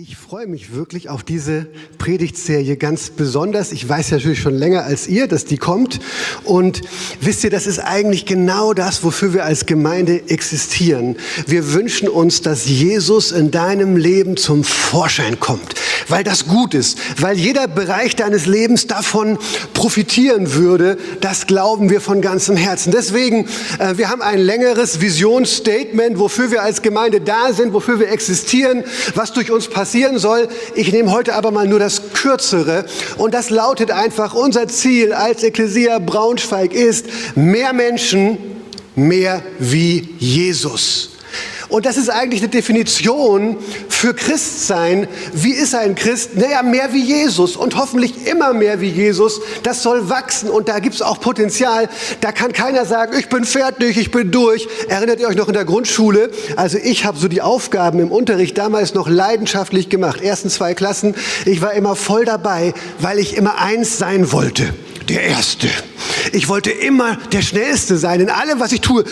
Ich freue mich wirklich auf diese Predigtserie ganz besonders. Ich weiß natürlich schon länger als ihr, dass die kommt. Und wisst ihr, das ist eigentlich genau das, wofür wir als Gemeinde existieren. Wir wünschen uns, dass Jesus in deinem Leben zum Vorschein kommt, weil das gut ist, weil jeder Bereich deines Lebens davon profitieren würde. Das glauben wir von ganzem Herzen. Deswegen, äh, wir haben ein längeres Visionsstatement, wofür wir als Gemeinde da sind, wofür wir existieren, was durch uns passiert passieren soll. Ich nehme heute aber mal nur das Kürzere. Und das lautet einfach, unser Ziel als Ekklesia Braunschweig ist, mehr Menschen, mehr wie Jesus. Und das ist eigentlich eine Definition für Christsein. Wie ist ein Christ? Naja, mehr wie Jesus und hoffentlich immer mehr wie Jesus. Das soll wachsen und da gibt es auch Potenzial. Da kann keiner sagen, ich bin fertig, ich bin durch. Erinnert ihr euch noch in der Grundschule? Also ich habe so die Aufgaben im Unterricht damals noch leidenschaftlich gemacht. Ersten zwei Klassen. Ich war immer voll dabei, weil ich immer eins sein wollte der Erste. Ich wollte immer der Schnellste sein in allem, was ich tue.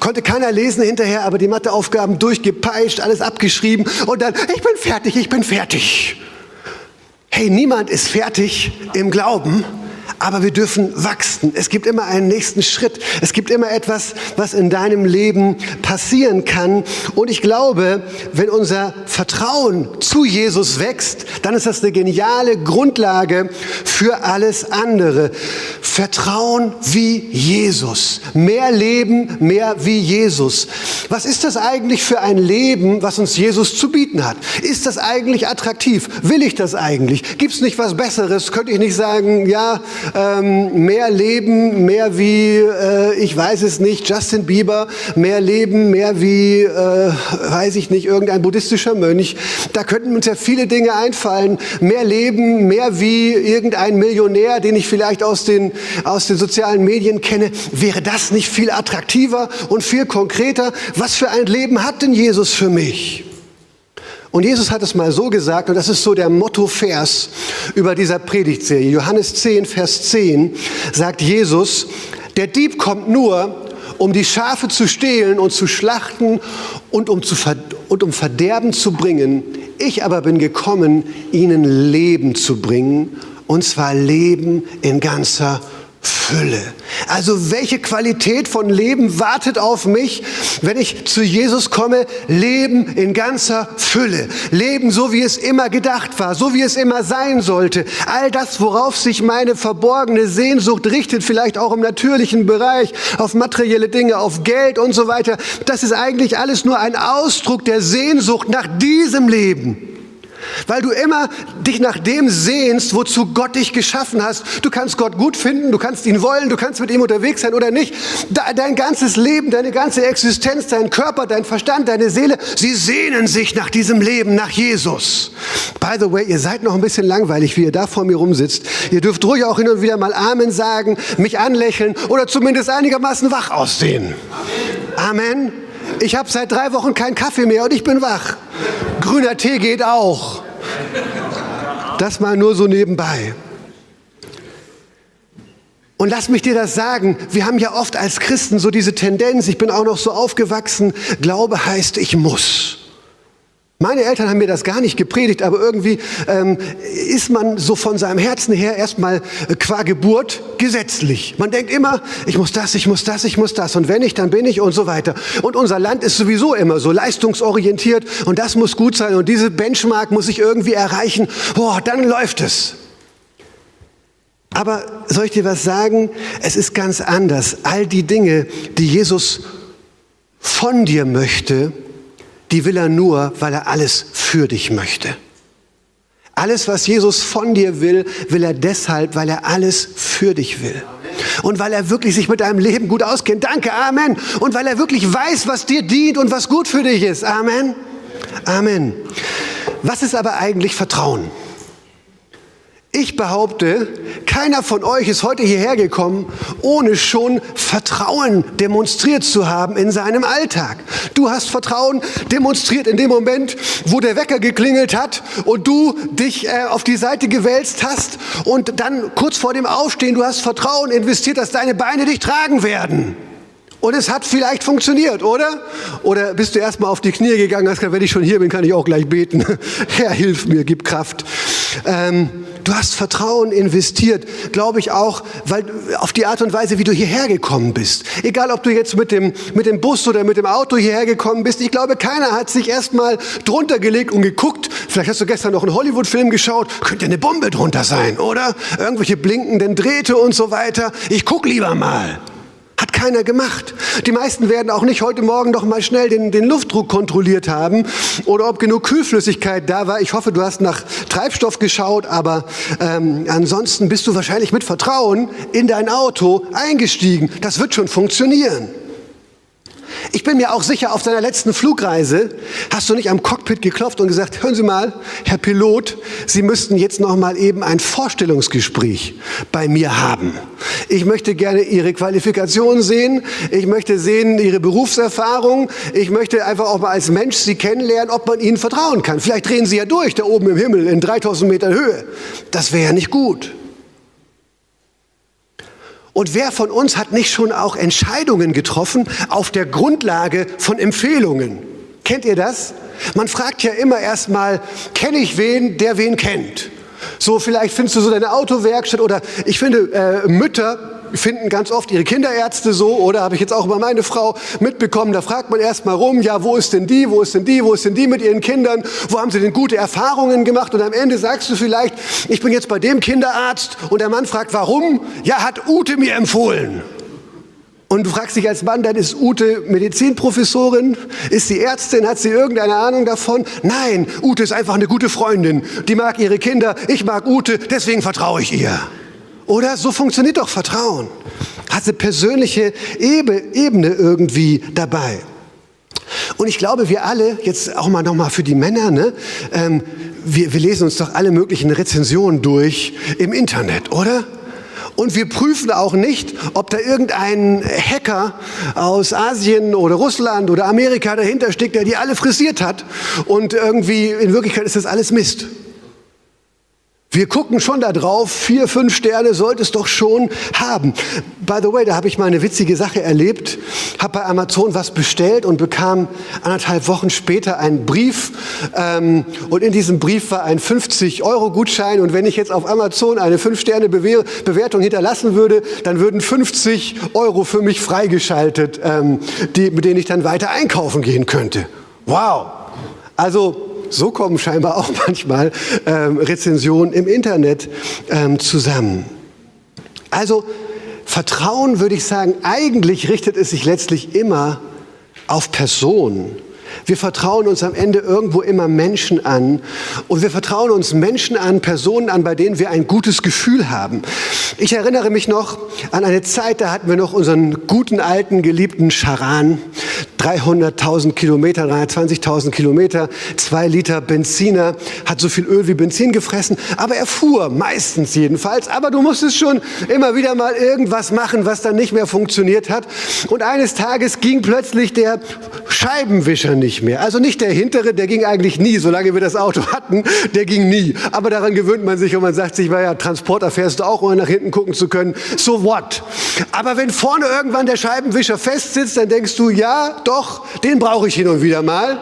Konnte keiner lesen hinterher, aber die Matheaufgaben durchgepeitscht, alles abgeschrieben und dann, ich bin fertig, ich bin fertig. Hey, niemand ist fertig im Glauben aber wir dürfen wachsen. Es gibt immer einen nächsten Schritt. Es gibt immer etwas, was in deinem Leben passieren kann. Und ich glaube, wenn unser Vertrauen zu Jesus wächst, dann ist das eine geniale Grundlage für alles andere. Vertrauen wie Jesus. Mehr Leben, mehr wie Jesus. Was ist das eigentlich für ein Leben, was uns Jesus zu bieten hat? Ist das eigentlich attraktiv? Will ich das eigentlich? Gibt es nicht was Besseres? Könnte ich nicht sagen, ja, ähm, mehr Leben, mehr wie, äh, ich weiß es nicht, Justin Bieber, mehr Leben, mehr wie, äh, weiß ich nicht, irgendein buddhistischer Mönch. Da könnten uns ja viele Dinge einfallen. Mehr Leben, mehr wie irgendein Millionär, den ich vielleicht aus den, aus den sozialen Medien kenne. Wäre das nicht viel attraktiver und viel konkreter? Was für ein Leben hat denn Jesus für mich? Und Jesus hat es mal so gesagt, und das ist so der Motto-Vers über dieser Predigtserie. Johannes 10, Vers 10 sagt Jesus, der Dieb kommt nur, um die Schafe zu stehlen und zu schlachten und um, zu und um Verderben zu bringen. Ich aber bin gekommen, ihnen Leben zu bringen, und zwar Leben in ganzer Fülle. Also welche Qualität von Leben wartet auf mich, wenn ich zu Jesus komme? Leben in ganzer Fülle. Leben so, wie es immer gedacht war, so wie es immer sein sollte. All das, worauf sich meine verborgene Sehnsucht richtet, vielleicht auch im natürlichen Bereich, auf materielle Dinge, auf Geld und so weiter. Das ist eigentlich alles nur ein Ausdruck der Sehnsucht nach diesem Leben. Weil du immer dich nach dem sehnst, wozu Gott dich geschaffen hast. Du kannst Gott gut finden, du kannst ihn wollen, du kannst mit ihm unterwegs sein oder nicht. Dein ganzes Leben, deine ganze Existenz, dein Körper, dein Verstand, deine Seele, sie sehnen sich nach diesem Leben, nach Jesus. By the way, ihr seid noch ein bisschen langweilig, wie ihr da vor mir rumsitzt. Ihr dürft ruhig auch hin und wieder mal Amen sagen, mich anlächeln oder zumindest einigermaßen wach aussehen. Amen. Amen. Ich habe seit drei Wochen keinen Kaffee mehr und ich bin wach. Grüner Tee geht auch. Das mal nur so nebenbei. Und lass mich dir das sagen, wir haben ja oft als Christen so diese Tendenz, ich bin auch noch so aufgewachsen, Glaube heißt, ich muss. Meine Eltern haben mir das gar nicht gepredigt, aber irgendwie ähm, ist man so von seinem Herzen her erstmal äh, qua Geburt gesetzlich. Man denkt immer, ich muss das, ich muss das, ich muss das und wenn ich, dann bin ich und so weiter. Und unser Land ist sowieso immer so leistungsorientiert und das muss gut sein und diese Benchmark muss ich irgendwie erreichen. Boah, dann läuft es. Aber soll ich dir was sagen? Es ist ganz anders. All die Dinge, die Jesus von dir möchte, die will er nur, weil er alles für dich möchte. Alles, was Jesus von dir will, will er deshalb, weil er alles für dich will. Und weil er wirklich sich mit deinem Leben gut auskennt. Danke, Amen. Und weil er wirklich weiß, was dir dient und was gut für dich ist. Amen. Amen. Was ist aber eigentlich Vertrauen? Ich behaupte, keiner von euch ist heute hierher gekommen, ohne schon Vertrauen demonstriert zu haben in seinem Alltag. Du hast Vertrauen demonstriert in dem Moment, wo der Wecker geklingelt hat und du dich äh, auf die Seite gewälzt hast und dann kurz vor dem Aufstehen, du hast Vertrauen investiert, dass deine Beine dich tragen werden. Und es hat vielleicht funktioniert, oder? Oder bist du erstmal auf die Knie gegangen, hast gesagt, wenn ich schon hier bin, kann ich auch gleich beten. Herr, hilf mir, gib Kraft. Ähm, du hast Vertrauen investiert, glaube ich auch, weil auf die Art und Weise, wie du hierher gekommen bist. Egal, ob du jetzt mit dem, mit dem Bus oder mit dem Auto hierher gekommen bist. Ich glaube, keiner hat sich erstmal drunter gelegt und geguckt. Vielleicht hast du gestern noch einen Hollywood-Film geschaut. Könnte eine Bombe drunter sein, oder? Irgendwelche blinkenden Drähte und so weiter. Ich guck lieber mal. Keiner gemacht. Die meisten werden auch nicht heute Morgen noch mal schnell den, den Luftdruck kontrolliert haben oder ob genug Kühlflüssigkeit da war. Ich hoffe, du hast nach Treibstoff geschaut, aber ähm, ansonsten bist du wahrscheinlich mit Vertrauen in dein Auto eingestiegen. Das wird schon funktionieren. Ich bin mir auch sicher, auf deiner letzten Flugreise hast du nicht am Cockpit geklopft und gesagt, hören Sie mal, Herr Pilot, Sie müssten jetzt noch mal eben ein Vorstellungsgespräch bei mir haben. Ich möchte gerne Ihre Qualifikation sehen. Ich möchte sehen Ihre Berufserfahrung. Ich möchte einfach auch mal als Mensch Sie kennenlernen, ob man Ihnen vertrauen kann. Vielleicht drehen Sie ja durch da oben im Himmel in 3000 Meter Höhe. Das wäre ja nicht gut. Und wer von uns hat nicht schon auch Entscheidungen getroffen auf der Grundlage von Empfehlungen? Kennt ihr das? Man fragt ja immer erstmal, kenne ich wen, der wen kennt? So, vielleicht findest du so deine Autowerkstatt oder ich finde, äh, Mütter finden ganz oft ihre Kinderärzte so, oder habe ich jetzt auch über meine Frau mitbekommen, da fragt man erst mal rum, ja, wo ist denn die, wo ist denn die, wo ist denn die mit ihren Kindern, wo haben sie denn gute Erfahrungen gemacht und am Ende sagst du vielleicht, ich bin jetzt bei dem Kinderarzt und der Mann fragt, warum? Ja, hat Ute mir empfohlen. Und du fragst dich als Mann, dann ist Ute Medizinprofessorin? Ist sie Ärztin? Hat sie irgendeine Ahnung davon? Nein, Ute ist einfach eine gute Freundin. Die mag ihre Kinder, ich mag Ute, deswegen vertraue ich ihr. Oder so funktioniert doch Vertrauen. Hat eine persönliche Ebene irgendwie dabei. Und ich glaube, wir alle, jetzt auch mal nochmal für die Männer, ne, ähm, wir, wir lesen uns doch alle möglichen Rezensionen durch im Internet, oder? Und wir prüfen auch nicht, ob da irgendein Hacker aus Asien oder Russland oder Amerika dahinter steckt, der die alle frisiert hat. Und irgendwie, in Wirklichkeit ist das alles Mist. Wir gucken schon da drauf, vier, fünf Sterne sollte es doch schon haben. By the way, da habe ich mal eine witzige Sache erlebt, habe bei Amazon was bestellt und bekam anderthalb Wochen später einen Brief ähm, und in diesem Brief war ein 50-Euro-Gutschein und wenn ich jetzt auf Amazon eine 5-Sterne-Bewertung hinterlassen würde, dann würden 50 Euro für mich freigeschaltet, ähm, die, mit denen ich dann weiter einkaufen gehen könnte. Wow! Also so kommen scheinbar auch manchmal ähm, Rezensionen im Internet ähm, zusammen. Also Vertrauen würde ich sagen, eigentlich richtet es sich letztlich immer auf Personen. Wir vertrauen uns am Ende irgendwo immer Menschen an und wir vertrauen uns Menschen an, Personen an, bei denen wir ein gutes Gefühl haben. Ich erinnere mich noch an eine Zeit, da hatten wir noch unseren guten alten geliebten Charan, 300.000 Kilometer, 320.000 Kilometer, zwei Liter Benziner, hat so viel Öl wie Benzin gefressen, aber er fuhr, meistens jedenfalls. Aber du musstest schon immer wieder mal irgendwas machen, was dann nicht mehr funktioniert hat. Und eines Tages ging plötzlich der Scheibenwischer nicht mehr. Also nicht der hintere, der ging eigentlich nie, solange wir das Auto hatten, der ging nie. Aber daran gewöhnt man sich und man sagt sich, ja, Transporter fährst du auch, um nach hinten gucken zu können. So what? Aber wenn vorne irgendwann der Scheibenwischer festsitzt, dann denkst du, ja, doch, doch, den brauche ich hin und wieder mal.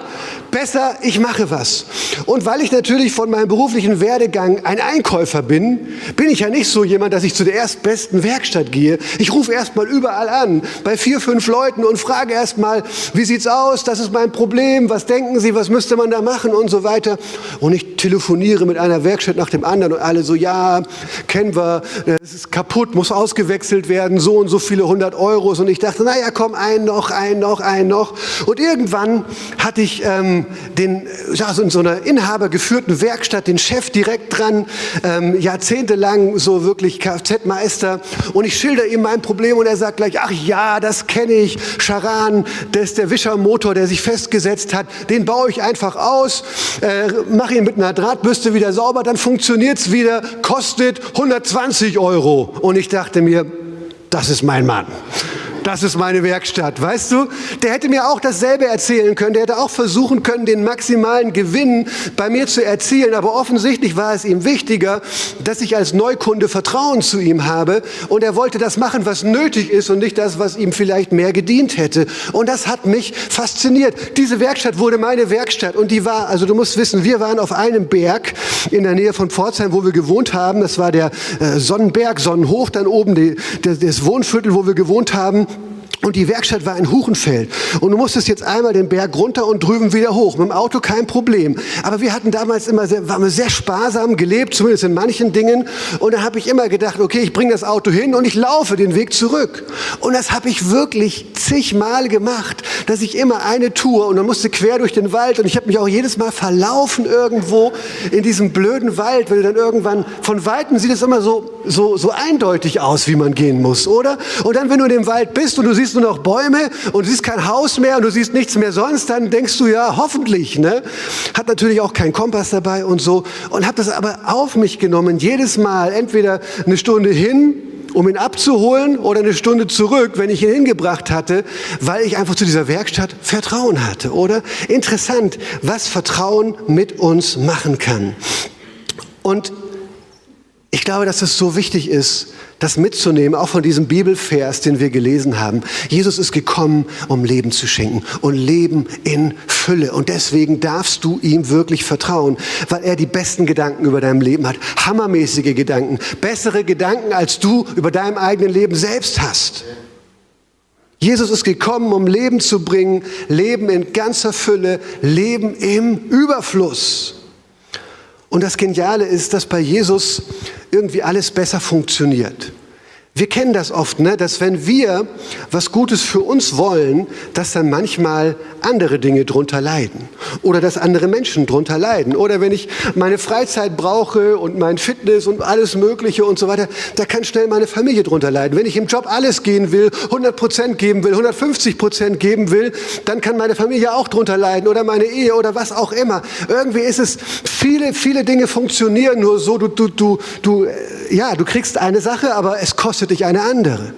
Besser, ich mache was. Und weil ich natürlich von meinem beruflichen Werdegang ein Einkäufer bin, bin ich ja nicht so jemand, dass ich zu der erstbesten Werkstatt gehe. Ich rufe erst mal überall an, bei vier, fünf Leuten und frage erst mal, wie sieht's aus? Das ist mein Problem. Was denken Sie? Was müsste man da machen? Und so weiter. Und ich telefoniere mit einer Werkstatt nach dem anderen und alle so, ja, kennen wir, es ist kaputt, muss ausgewechselt werden, so und so viele hundert Euros. Und ich dachte, naja, komm, ein noch, ein noch, ein noch. Und irgendwann hatte ich ähm, den, ja, so in so einer inhabergeführten Werkstatt den Chef direkt dran, ähm, jahrzehntelang so wirklich Kfz-Meister. Und ich schilder ihm mein Problem und er sagt gleich, ach ja, das kenne ich, Charan, das ist der Wischermotor, der sich festgesetzt hat, den baue ich einfach aus, äh, mache ihn mit einer Drahtbürste wieder sauber, dann funktioniert es wieder, kostet 120 Euro. Und ich dachte mir, das ist mein Mann. Das ist meine Werkstatt, weißt du? Der hätte mir auch dasselbe erzählen können. Der hätte auch versuchen können, den maximalen Gewinn bei mir zu erzielen. Aber offensichtlich war es ihm wichtiger, dass ich als Neukunde Vertrauen zu ihm habe. Und er wollte das machen, was nötig ist und nicht das, was ihm vielleicht mehr gedient hätte. Und das hat mich fasziniert. Diese Werkstatt wurde meine Werkstatt. Und die war, also du musst wissen, wir waren auf einem Berg in der Nähe von Pforzheim, wo wir gewohnt haben. Das war der äh, Sonnenberg, Sonnenhoch, dann oben die, das Wohnviertel, wo wir gewohnt haben. Und die Werkstatt war ein Huchenfeld. Und du musstest jetzt einmal den Berg runter und drüben wieder hoch. Mit dem Auto kein Problem. Aber wir hatten damals immer sehr, waren wir sehr sparsam gelebt, zumindest in manchen Dingen. Und da habe ich immer gedacht, okay, ich bringe das Auto hin und ich laufe den Weg zurück. Und das habe ich wirklich zigmal gemacht, dass ich immer eine Tour und dann musste quer durch den Wald und ich habe mich auch jedes Mal verlaufen irgendwo in diesem blöden Wald, weil dann irgendwann von weitem sieht es immer so so so eindeutig aus, wie man gehen muss, oder? Und dann wenn du in dem Wald bist und du siehst siehst nur noch Bäume und du siehst kein Haus mehr und du siehst nichts mehr sonst, dann denkst du ja, hoffentlich, ne? Hat natürlich auch keinen Kompass dabei und so und habe das aber auf mich genommen, jedes Mal entweder eine Stunde hin, um ihn abzuholen oder eine Stunde zurück, wenn ich ihn hingebracht hatte, weil ich einfach zu dieser Werkstatt Vertrauen hatte, oder? Interessant, was Vertrauen mit uns machen kann. Und ich glaube, dass es so wichtig ist, das mitzunehmen, auch von diesem Bibelvers, den wir gelesen haben. Jesus ist gekommen, um Leben zu schenken und Leben in Fülle. Und deswegen darfst du ihm wirklich vertrauen, weil er die besten Gedanken über dein Leben hat. Hammermäßige Gedanken, bessere Gedanken, als du über deinem eigenen Leben selbst hast. Jesus ist gekommen, um Leben zu bringen, Leben in ganzer Fülle, Leben im Überfluss. Und das Geniale ist, dass bei Jesus irgendwie alles besser funktioniert. Wir kennen das oft, ne? dass wenn wir was Gutes für uns wollen, dass dann manchmal andere Dinge drunter leiden oder dass andere Menschen drunter leiden oder wenn ich meine Freizeit brauche und mein Fitness und alles Mögliche und so weiter, da kann schnell meine Familie drunter leiden. Wenn ich im Job alles gehen will, 100 Prozent geben will, 150 Prozent geben will, dann kann meine Familie auch drunter leiden oder meine Ehe oder was auch immer. Irgendwie ist es viele, viele Dinge funktionieren nur so. Du, du, du, du, äh, ja, du kriegst eine Sache, aber es kostet dich eine andere.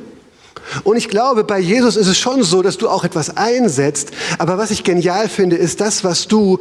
Und ich glaube, bei Jesus ist es schon so, dass du auch etwas einsetzt. Aber was ich genial finde, ist das, was du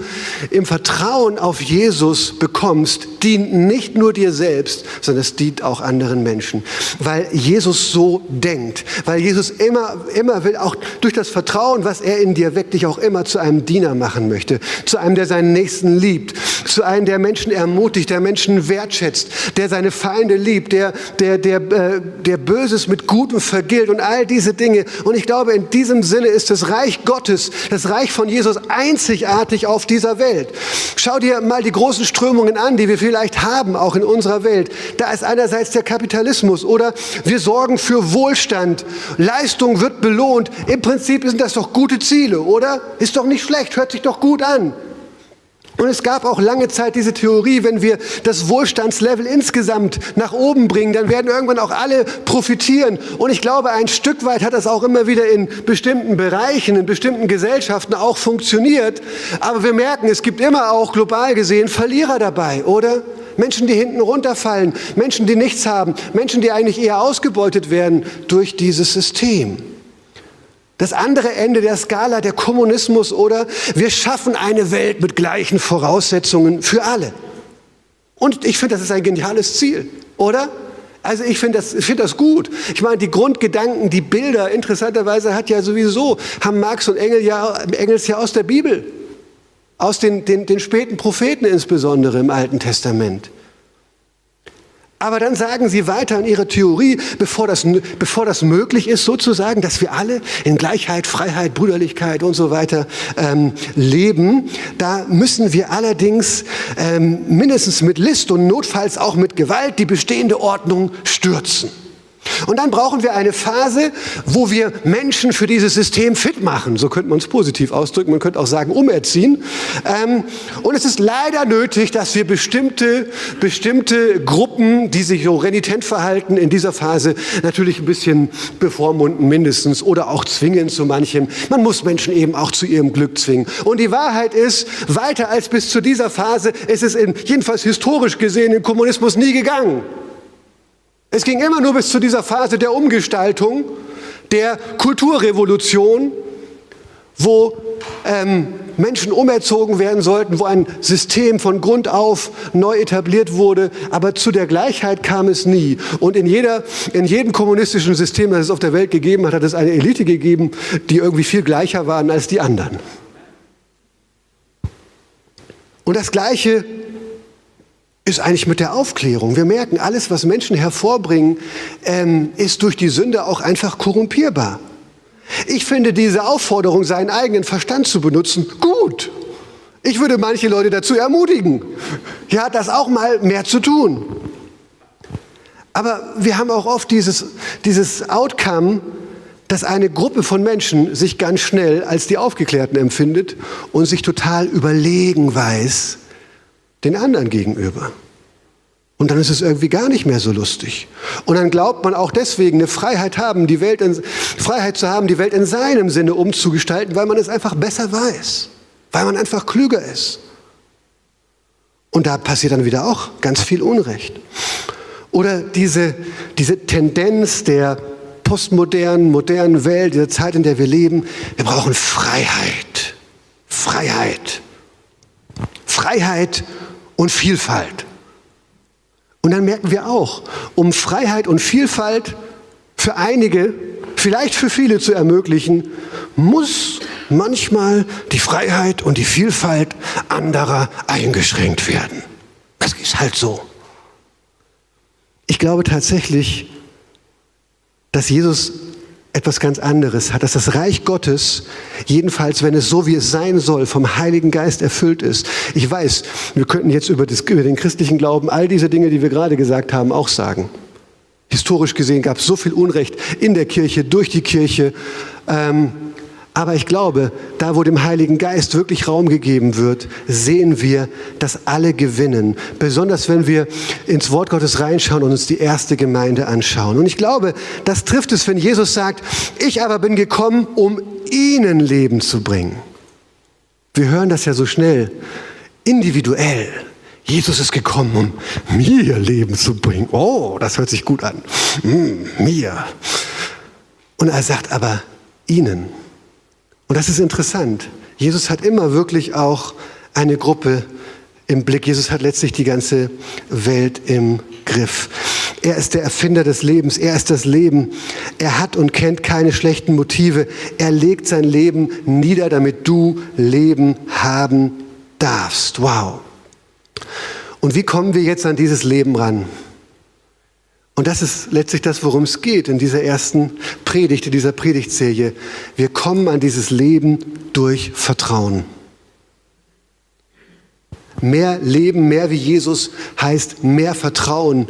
im Vertrauen auf Jesus bekommst, dient nicht nur dir selbst, sondern es dient auch anderen Menschen. Weil Jesus so denkt. Weil Jesus immer, immer will, auch durch das Vertrauen, was er in dir weckt, dich auch immer zu einem Diener machen möchte. Zu einem, der seinen Nächsten liebt. Zu einem, der Menschen ermutigt, der Menschen wertschätzt, der seine Feinde liebt, der, der, der, äh, der Böses mit Gutem vergilt und all diese Dinge. Und ich glaube, in diesem Sinne ist das Reich Gottes, das Reich von Jesus einzigartig auf dieser Welt. Schau dir mal die großen Strömungen an, die wir vielleicht haben, auch in unserer Welt. Da ist einerseits der Kapitalismus oder wir sorgen für Wohlstand. Leistung wird belohnt. Im Prinzip sind das doch gute Ziele, oder? Ist doch nicht schlecht, hört sich doch gut an. Und es gab auch lange Zeit diese Theorie, wenn wir das Wohlstandslevel insgesamt nach oben bringen, dann werden irgendwann auch alle profitieren. Und ich glaube, ein Stück weit hat das auch immer wieder in bestimmten Bereichen, in bestimmten Gesellschaften auch funktioniert. Aber wir merken, es gibt immer auch global gesehen Verlierer dabei, oder? Menschen, die hinten runterfallen, Menschen, die nichts haben, Menschen, die eigentlich eher ausgebeutet werden durch dieses System. Das andere Ende der Skala, der Kommunismus oder wir schaffen eine Welt mit gleichen Voraussetzungen für alle. Und ich finde, das ist ein geniales Ziel, oder? Also ich finde das, find das gut. Ich meine, die Grundgedanken, die Bilder, interessanterweise hat ja sowieso, haben Marx und Engel ja, Engels ja aus der Bibel, aus den, den, den späten Propheten insbesondere im Alten Testament. Aber dann sagen sie weiter in ihrer Theorie, bevor das, bevor das möglich ist, sozusagen, dass wir alle in Gleichheit, Freiheit, Brüderlichkeit und so weiter ähm, leben, da müssen wir allerdings ähm, mindestens mit List und notfalls auch mit Gewalt die bestehende Ordnung stürzen. Und dann brauchen wir eine Phase, wo wir Menschen für dieses System fit machen. So könnte man es positiv ausdrücken. Man könnte auch sagen, umerziehen. Ähm, und es ist leider nötig, dass wir bestimmte, bestimmte Gruppen, die sich so renitent verhalten, in dieser Phase natürlich ein bisschen bevormunden mindestens oder auch zwingen zu manchem. Man muss Menschen eben auch zu ihrem Glück zwingen. Und die Wahrheit ist, weiter als bis zu dieser Phase ist es in, jedenfalls historisch gesehen im Kommunismus nie gegangen. Es ging immer nur bis zu dieser Phase der Umgestaltung, der Kulturrevolution, wo ähm, Menschen umerzogen werden sollten, wo ein System von Grund auf neu etabliert wurde, aber zu der Gleichheit kam es nie. Und in, jeder, in jedem kommunistischen System, das es auf der Welt gegeben hat, hat es eine Elite gegeben, die irgendwie viel gleicher waren als die anderen. Und das Gleiche ist eigentlich mit der Aufklärung. Wir merken, alles, was Menschen hervorbringen, ähm, ist durch die Sünde auch einfach korrumpierbar. Ich finde diese Aufforderung, seinen eigenen Verstand zu benutzen, gut. Ich würde manche Leute dazu ermutigen, ja, das auch mal mehr zu tun. Aber wir haben auch oft dieses, dieses Outcome, dass eine Gruppe von Menschen sich ganz schnell als die Aufgeklärten empfindet und sich total überlegen weiß den anderen gegenüber. Und dann ist es irgendwie gar nicht mehr so lustig. Und dann glaubt man auch deswegen eine Freiheit haben, die Welt in, Freiheit zu haben, die Welt in seinem Sinne umzugestalten, weil man es einfach besser weiß, weil man einfach klüger ist. Und da passiert dann wieder auch ganz viel Unrecht. Oder diese, diese Tendenz der postmodernen, modernen Welt, dieser Zeit, in der wir leben, wir brauchen Freiheit. Freiheit. Freiheit und Vielfalt. Und dann merken wir auch, um Freiheit und Vielfalt für einige, vielleicht für viele zu ermöglichen, muss manchmal die Freiheit und die Vielfalt anderer eingeschränkt werden. Das ist halt so. Ich glaube tatsächlich, dass Jesus etwas ganz anderes hat, dass das Reich Gottes, jedenfalls wenn es so wie es sein soll, vom Heiligen Geist erfüllt ist. Ich weiß, wir könnten jetzt über, das, über den christlichen Glauben all diese Dinge, die wir gerade gesagt haben, auch sagen. Historisch gesehen gab es so viel Unrecht in der Kirche, durch die Kirche. Ähm, aber ich glaube, da wo dem Heiligen Geist wirklich Raum gegeben wird, sehen wir, dass alle gewinnen. Besonders wenn wir ins Wort Gottes reinschauen und uns die erste Gemeinde anschauen. Und ich glaube, das trifft es, wenn Jesus sagt, ich aber bin gekommen, um ihnen Leben zu bringen. Wir hören das ja so schnell, individuell. Jesus ist gekommen, um mir Leben zu bringen. Oh, das hört sich gut an. Mm, mir. Und er sagt aber ihnen. Und das ist interessant. Jesus hat immer wirklich auch eine Gruppe im Blick. Jesus hat letztlich die ganze Welt im Griff. Er ist der Erfinder des Lebens. Er ist das Leben. Er hat und kennt keine schlechten Motive. Er legt sein Leben nieder, damit du Leben haben darfst. Wow. Und wie kommen wir jetzt an dieses Leben ran? Und das ist letztlich das, worum es geht in dieser ersten Predigt, in dieser Predigtserie. Wir kommen an dieses Leben durch Vertrauen. Mehr Leben, mehr wie Jesus heißt mehr Vertrauen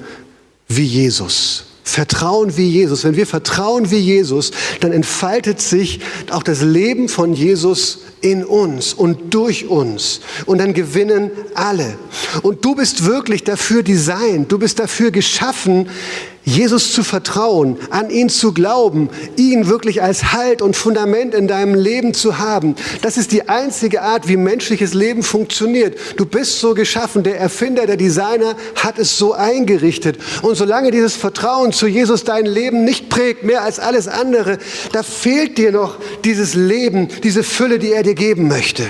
wie Jesus. Vertrauen wie Jesus. Wenn wir vertrauen wie Jesus, dann entfaltet sich auch das Leben von Jesus in uns und durch uns. Und dann gewinnen alle. Und du bist wirklich dafür designt, du bist dafür geschaffen, Jesus zu vertrauen, an ihn zu glauben, ihn wirklich als Halt und Fundament in deinem Leben zu haben. Das ist die einzige Art, wie menschliches Leben funktioniert. Du bist so geschaffen, der Erfinder, der Designer hat es so eingerichtet. Und solange dieses Vertrauen zu Jesus dein Leben nicht prägt, mehr als alles andere, da fehlt dir noch dieses Leben, diese Fülle, die er dir geben möchte.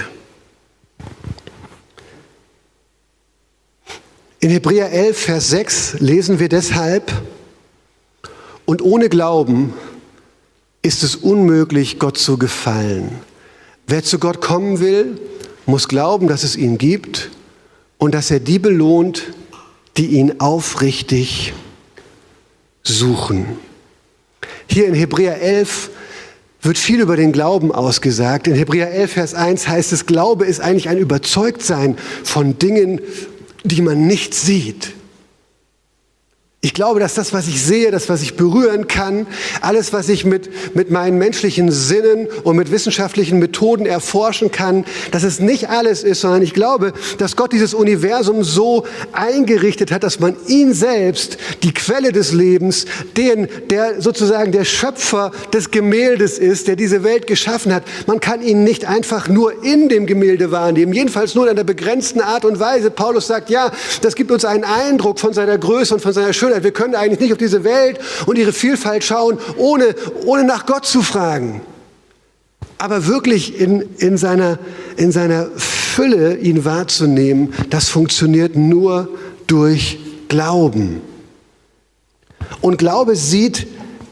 In Hebräer 11, Vers 6 lesen wir deshalb, und ohne Glauben ist es unmöglich, Gott zu gefallen. Wer zu Gott kommen will, muss glauben, dass es ihn gibt und dass er die belohnt, die ihn aufrichtig suchen. Hier in Hebräer 11 wird viel über den Glauben ausgesagt. In Hebräer 11, Vers 1 heißt es, Glaube ist eigentlich ein Überzeugtsein von Dingen, die man nicht sieht. Ich glaube, dass das, was ich sehe, das, was ich berühren kann, alles, was ich mit, mit meinen menschlichen Sinnen und mit wissenschaftlichen Methoden erforschen kann, dass es nicht alles ist, sondern ich glaube, dass Gott dieses Universum so eingerichtet hat, dass man ihn selbst, die Quelle des Lebens, den, der sozusagen der Schöpfer des Gemäldes ist, der diese Welt geschaffen hat, man kann ihn nicht einfach nur in dem Gemälde wahrnehmen, jedenfalls nur in einer begrenzten Art und Weise. Paulus sagt, ja, das gibt uns einen Eindruck von seiner Größe und von seiner Schönheit, geschildert. Wir können eigentlich nicht auf diese Welt und ihre Vielfalt schauen, ohne, ohne nach Gott zu fragen. Aber wirklich in, in, seiner, in seiner Fülle ihn wahrzunehmen, das funktioniert nur durch Glauben. Und Glaube sieht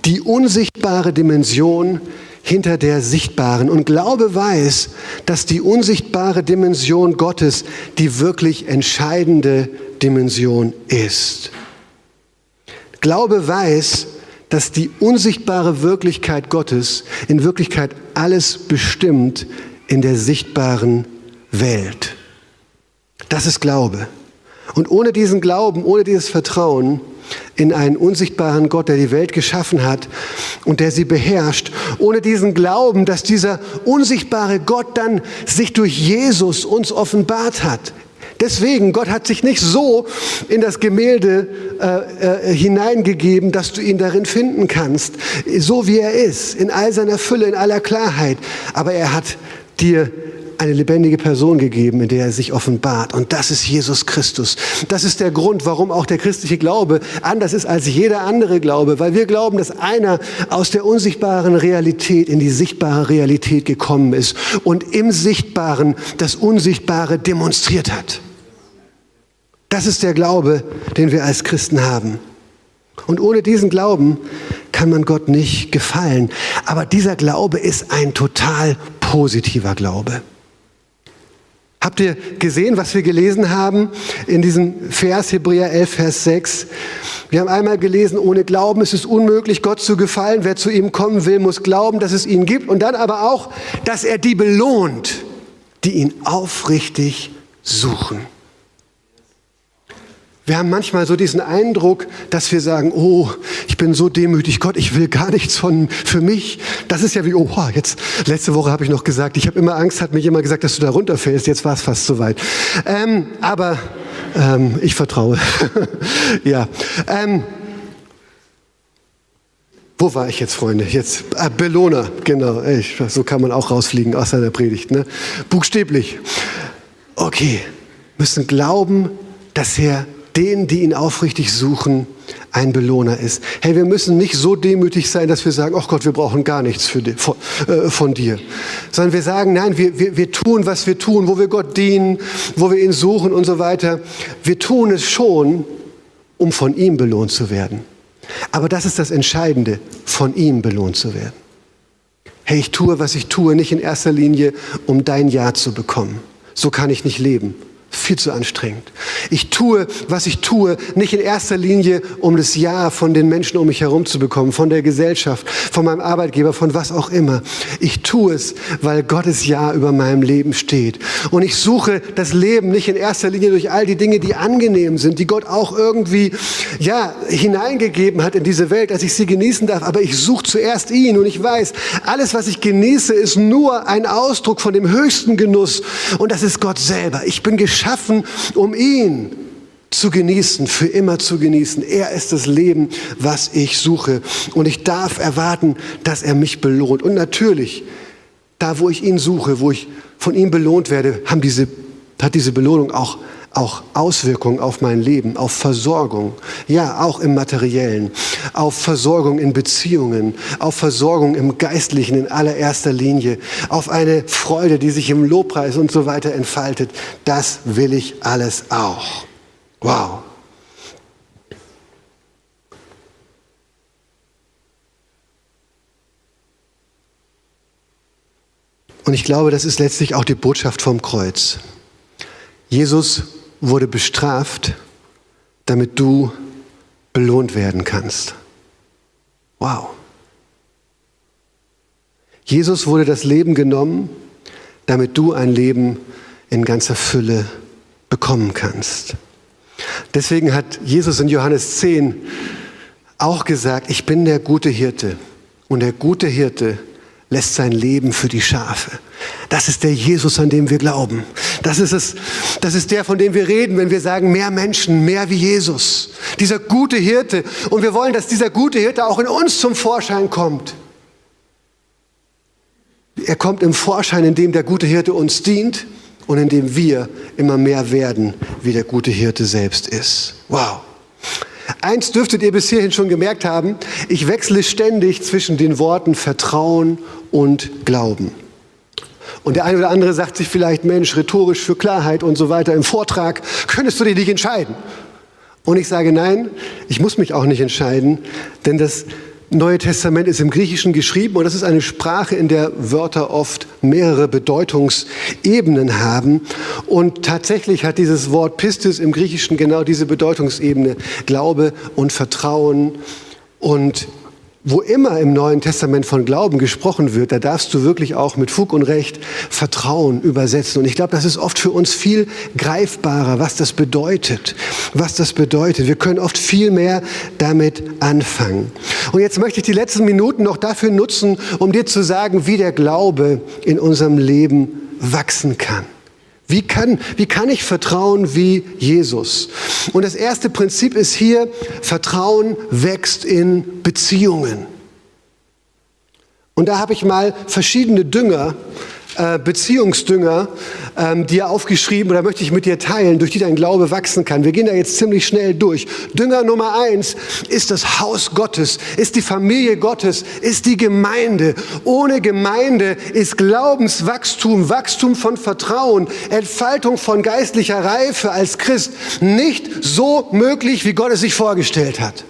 die unsichtbare Dimension hinter der sichtbaren. Und Glaube weiß, dass die unsichtbare Dimension Gottes die wirklich entscheidende Dimension ist. Glaube weiß, dass die unsichtbare Wirklichkeit Gottes in Wirklichkeit alles bestimmt in der sichtbaren Welt. Das ist Glaube. Und ohne diesen Glauben, ohne dieses Vertrauen in einen unsichtbaren Gott, der die Welt geschaffen hat und der sie beherrscht, ohne diesen Glauben, dass dieser unsichtbare Gott dann sich durch Jesus uns offenbart hat. Deswegen, Gott hat sich nicht so in das Gemälde äh, äh, hineingegeben, dass du ihn darin finden kannst, so wie er ist, in all seiner Fülle, in aller Klarheit. Aber er hat dir eine lebendige Person gegeben, in der er sich offenbart. Und das ist Jesus Christus. Das ist der Grund, warum auch der christliche Glaube anders ist als jeder andere Glaube, weil wir glauben, dass einer aus der unsichtbaren Realität in die sichtbare Realität gekommen ist und im Sichtbaren das Unsichtbare demonstriert hat. Das ist der Glaube, den wir als Christen haben. Und ohne diesen Glauben kann man Gott nicht gefallen. Aber dieser Glaube ist ein total positiver Glaube. Habt ihr gesehen, was wir gelesen haben in diesem Vers Hebräer 11, Vers 6? Wir haben einmal gelesen, ohne Glauben ist es unmöglich, Gott zu gefallen. Wer zu ihm kommen will, muss glauben, dass es ihn gibt. Und dann aber auch, dass er die belohnt, die ihn aufrichtig suchen. Wir haben manchmal so diesen Eindruck, dass wir sagen, oh, ich bin so demütig, Gott, ich will gar nichts von für mich. Das ist ja wie, oh, jetzt letzte Woche habe ich noch gesagt, ich habe immer Angst, hat mir jemand gesagt, dass du da runterfällst. Jetzt war es fast so weit. Ähm, aber ähm, ich vertraue. ja. Ähm, wo war ich jetzt, Freunde? Jetzt äh, Belohner, genau. Ich, so kann man auch rausfliegen aus seiner Predigt. Ne? Buchstäblich. Okay, müssen glauben, dass er denen, die ihn aufrichtig suchen, ein Belohner ist. Hey, wir müssen nicht so demütig sein, dass wir sagen, ach Gott, wir brauchen gar nichts die, von, äh, von, dir. Sondern wir sagen, nein, wir, wir, wir tun, was wir tun, wo wir Gott dienen, wo wir ihn suchen und so weiter. Wir tun es schon, um von ihm belohnt zu werden. Aber das ist das Entscheidende, von ihm belohnt zu werden. Hey, ich tue, was ich tue, nicht in erster Linie, um dein Ja zu bekommen. So kann ich nicht leben viel zu anstrengend. Ich tue, was ich tue, nicht in erster Linie, um das Ja von den Menschen um mich herum zu bekommen, von der Gesellschaft, von meinem Arbeitgeber, von was auch immer. Ich tue es, weil Gottes Ja über meinem Leben steht. Und ich suche das Leben nicht in erster Linie durch all die Dinge, die angenehm sind, die Gott auch irgendwie, ja, hineingegeben hat in diese Welt, dass ich sie genießen darf. Aber ich suche zuerst ihn und ich weiß, alles, was ich genieße, ist nur ein Ausdruck von dem höchsten Genuss. Und das ist Gott selber. Ich bin geschaffen geschaffen, um ihn zu genießen, für immer zu genießen. Er ist das Leben, was ich suche. Und ich darf erwarten, dass er mich belohnt. Und natürlich, da wo ich ihn suche, wo ich von ihm belohnt werde, haben diese, hat diese Belohnung auch auch Auswirkungen auf mein Leben, auf Versorgung, ja, auch im materiellen, auf Versorgung in Beziehungen, auf Versorgung im Geistlichen in allererster Linie, auf eine Freude, die sich im Lobpreis und so weiter entfaltet. Das will ich alles auch. Wow. Und ich glaube, das ist letztlich auch die Botschaft vom Kreuz. Jesus wurde bestraft, damit du belohnt werden kannst. Wow. Jesus wurde das Leben genommen, damit du ein Leben in ganzer Fülle bekommen kannst. Deswegen hat Jesus in Johannes 10 auch gesagt, ich bin der gute Hirte. Und der gute Hirte lässt sein Leben für die Schafe. Das ist der Jesus, an dem wir glauben. Das ist es, das ist der, von dem wir reden, wenn wir sagen, mehr Menschen, mehr wie Jesus. Dieser gute Hirte. Und wir wollen, dass dieser gute Hirte auch in uns zum Vorschein kommt. Er kommt im Vorschein, indem der gute Hirte uns dient und indem wir immer mehr werden, wie der gute Hirte selbst ist. Wow. Eins dürftet ihr bis hierhin schon gemerkt haben, ich wechsle ständig zwischen den Worten Vertrauen und Glauben. Und der eine oder andere sagt sich vielleicht, Mensch, rhetorisch für Klarheit und so weiter im Vortrag, könntest du dich nicht entscheiden? Und ich sage nein, ich muss mich auch nicht entscheiden, denn das Neue Testament ist im Griechischen geschrieben und das ist eine Sprache, in der Wörter oft mehrere Bedeutungsebenen haben. Und tatsächlich hat dieses Wort Pistis im Griechischen genau diese Bedeutungsebene. Glaube und Vertrauen und wo immer im Neuen Testament von Glauben gesprochen wird, da darfst du wirklich auch mit Fug und Recht Vertrauen übersetzen. Und ich glaube, das ist oft für uns viel greifbarer, was das bedeutet. Was das bedeutet. Wir können oft viel mehr damit anfangen. Und jetzt möchte ich die letzten Minuten noch dafür nutzen, um dir zu sagen, wie der Glaube in unserem Leben wachsen kann. Wie kann, wie kann ich vertrauen wie Jesus? Und das erste Prinzip ist hier, Vertrauen wächst in Beziehungen. Und da habe ich mal verschiedene Dünger Beziehungsdünger ähm, dir aufgeschrieben oder möchte ich mit dir teilen, durch die dein Glaube wachsen kann. Wir gehen da jetzt ziemlich schnell durch. Dünger Nummer eins ist das Haus Gottes, ist die Familie Gottes, ist die Gemeinde. Ohne Gemeinde ist Glaubenswachstum, Wachstum von Vertrauen, Entfaltung von geistlicher Reife als Christ nicht so möglich, wie Gott es sich vorgestellt hat.